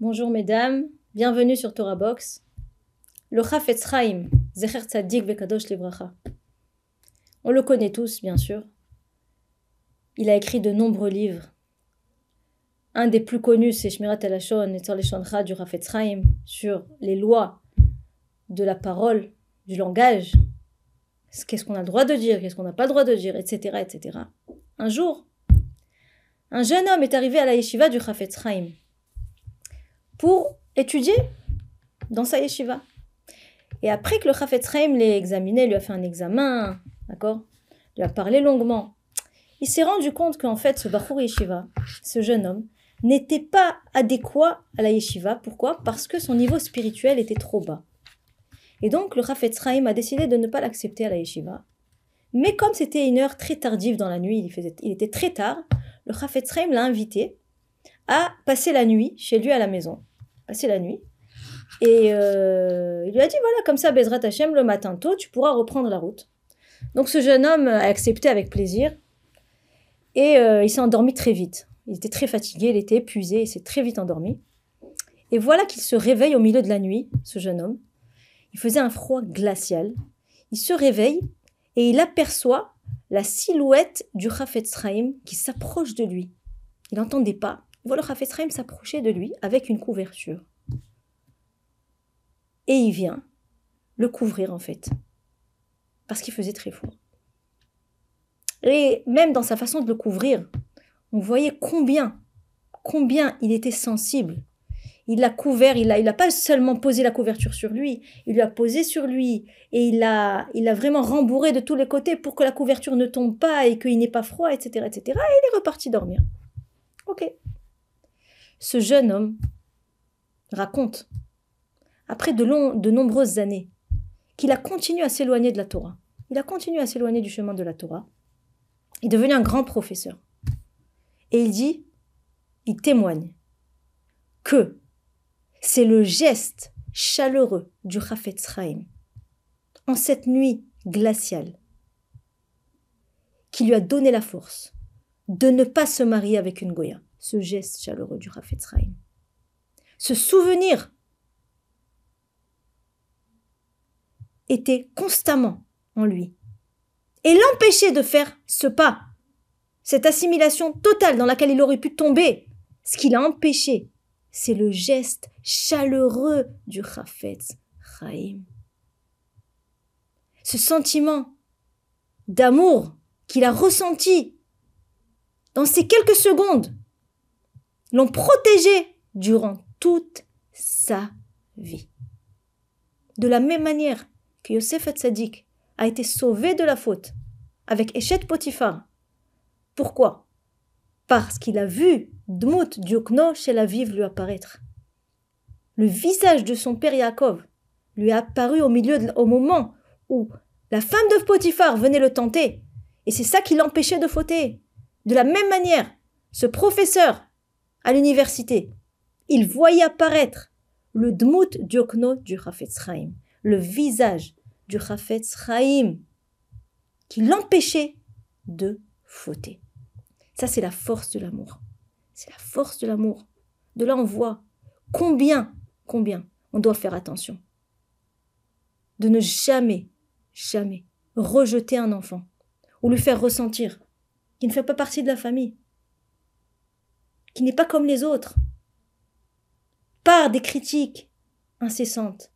Bonjour mesdames, bienvenue sur Torah Box. Le Chafetz Chaim, Zecher Tzadik Vekadosh Livracha. On le connaît tous, bien sûr. Il a écrit de nombreux livres. Un des plus connus, c'est Shmirat Alashon et Tzorleshoncha du Chafetz sur les lois de la parole, du langage. Qu'est-ce qu'on a le droit de dire, qu'est-ce qu'on n'a pas le droit de dire, etc., etc. Un jour, un jeune homme est arrivé à la yeshiva du Chafetz Chaim pour étudier dans sa yeshiva. Et après que le Chafetz Chaim l'ait examiné, lui a fait un examen, d'accord Lui a parlé longuement. Il s'est rendu compte qu'en fait, ce Bachour Yeshiva, ce jeune homme, n'était pas adéquat à la yeshiva. Pourquoi? Parce que son niveau spirituel était trop bas. Et donc, le Chafetz Chaim a décidé de ne pas l'accepter à la yeshiva. Mais comme c'était une heure très tardive dans la nuit, il, faisait, il était très tard, le Chafetz Chaim l'a invité à passer la nuit chez lui à la maison. Passer la nuit. Et euh, il lui a dit voilà, comme ça, Bezrat Hashem, le matin tôt, tu pourras reprendre la route. Donc ce jeune homme a accepté avec plaisir. Et euh, il s'est endormi très vite. Il était très fatigué, il était épuisé, il s'est très vite endormi. Et voilà qu'il se réveille au milieu de la nuit, ce jeune homme. Il faisait un froid glacial. Il se réveille et il aperçoit la silhouette du Chaim qui s'approche de lui. Il n'entendait pas. Il voit le Chaim s'approcher de lui avec une couverture. Et il vient le couvrir en fait. Parce qu'il faisait très froid. Et même dans sa façon de le couvrir, on voyait combien, combien il était sensible. Il l'a couvert, il n'a pas seulement posé la couverture sur lui, il lui a posé sur lui et il l'a a vraiment rembourré de tous les côtés pour que la couverture ne tombe pas et qu'il n'ait pas froid, etc., etc. Et il est reparti dormir. Ok. Ce jeune homme raconte, après de, de nombreuses années, qu'il a continué à s'éloigner de la Torah. Il a continué à s'éloigner du chemin de la Torah. Il est devenu un grand professeur. Et il dit, il témoigne que c'est le geste chaleureux du Chafetz Chaim en cette nuit glaciale qui lui a donné la force de ne pas se marier avec une Goya. Ce geste chaleureux du Chafetz Chaim. Ce souvenir était constamment en lui et l'empêchait de faire ce pas, cette assimilation totale dans laquelle il aurait pu tomber. Ce qui l'a empêché, c'est le geste chaleureux du Chafetz Chaim. Ce sentiment d'amour qu'il a ressenti dans ces quelques secondes l'ont protégé durant toute sa vie. De la même manière que Yosef Hatzadik a été sauvé de la faute avec Echet Potiphar. Pourquoi? Parce qu'il a vu Dmut Diokno chez la vive lui apparaître. Le visage de son père Yaakov lui a apparu au milieu moment où la femme de Potiphar venait le tenter. Et c'est ça qui l'empêchait de fauter. De la même manière, ce professeur à l'université, il voyait apparaître le Dmut Diokno du Chafetz Chaim, le visage du Chafetz Chaim, qui l'empêchait de fauter. Ça, c'est la force de l'amour. C'est la force de l'amour. De là, on voit combien, combien on doit faire attention. De ne jamais, jamais rejeter un enfant ou lui faire ressentir qu'il ne fait pas partie de la famille, qu'il n'est pas comme les autres, par des critiques incessantes,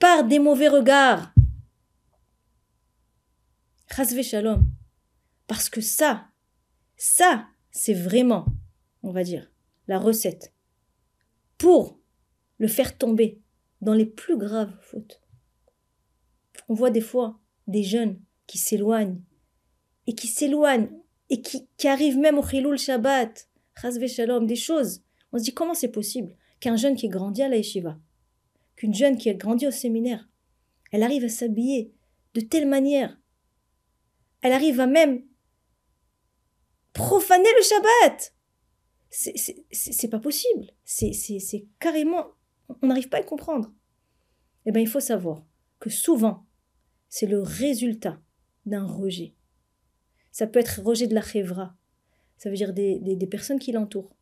par des mauvais regards, Chasve shalom. Parce que ça, ça, c'est vraiment, on va dire, la recette pour le faire tomber dans les plus graves fautes. On voit des fois des jeunes qui s'éloignent et qui s'éloignent et qui, arrivent même au Chilul Shabbat, Chasve Shalom, des choses. On se dit comment c'est possible qu'un jeune qui grandit à la yeshiva, qu'une jeune qui a grandi au séminaire, elle arrive à s'habiller de telle manière elle arrive à même profaner le Shabbat. C'est pas possible. C'est carrément. On n'arrive pas à le comprendre. Eh bien, il faut savoir que souvent, c'est le résultat d'un rejet. Ça peut être rejet de la chevra, ça veut dire des, des personnes qui l'entourent,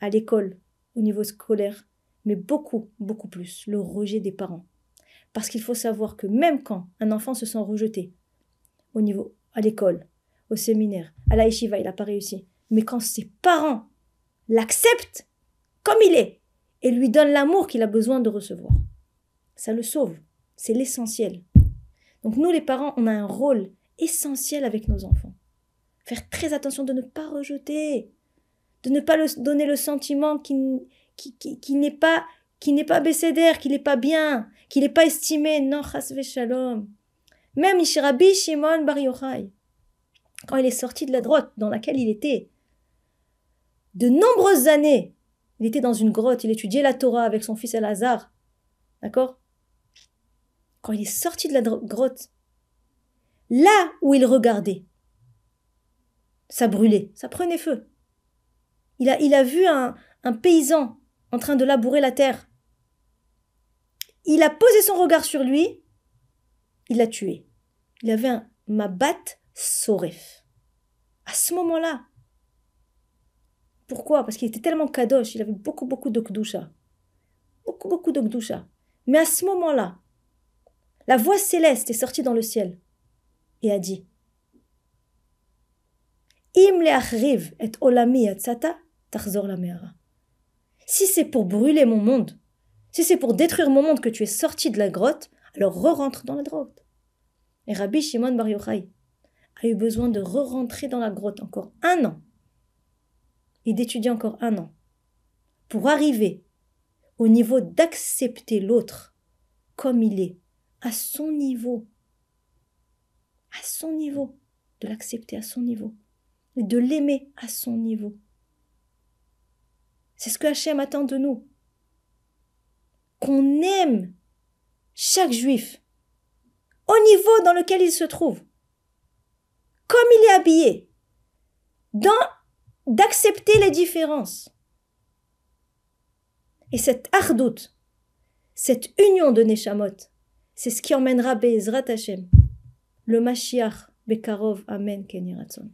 à l'école, au niveau scolaire, mais beaucoup, beaucoup plus, le rejet des parents. Parce qu'il faut savoir que même quand un enfant se sent rejeté, au niveau, à l'école, au séminaire, à la yeshiva, il n'a pas réussi. Mais quand ses parents l'acceptent comme il est et lui donnent l'amour qu'il a besoin de recevoir, ça le sauve. C'est l'essentiel. Donc nous, les parents, on a un rôle essentiel avec nos enfants. Faire très attention de ne pas rejeter, de ne pas donner le sentiment qu'il qui, n'est pas qui n'est pas bécédaire, qu'il n'est pas bien, qu'il n'est pas estimé. Non, chasve shalom. Même Ishirabi Shimon Bar quand il est sorti de la grotte dans laquelle il était, de nombreuses années, il était dans une grotte, il étudiait la Torah avec son fils Elazar. D'accord? Quand il est sorti de la grotte, là où il regardait, ça brûlait, ça prenait feu. Il a, il a vu un, un paysan en train de labourer la terre. Il a posé son regard sur lui, il l'a tué. Il avait un mabat soref. À ce moment-là. Pourquoi? Parce qu'il était tellement kadosh, il avait beaucoup, beaucoup de kdusha. Beaucoup, beaucoup de kdusha. Mais à ce moment-là, la voix céleste est sortie dans le ciel et a dit Im et olami si c'est pour brûler mon monde, si c'est pour détruire mon monde que tu es sorti de la grotte, alors re-rentre dans la grotte. Et Rabbi Shimon Bar Yochai a eu besoin de re-rentrer dans la grotte encore un an. Et d'étudier encore un an. Pour arriver au niveau d'accepter l'autre comme il est, à son niveau, à son niveau, de l'accepter à son niveau. Et de l'aimer à son niveau. C'est ce que Hachem attend de nous. Qu'on aime chaque juif au niveau dans lequel il se trouve, comme il est habillé, d'accepter les différences. Et cette ardoute, cette union de Neshamot, c'est ce qui emmènera Bezrat Hashem, le Mashiach Bekarov Amen Keniratzon.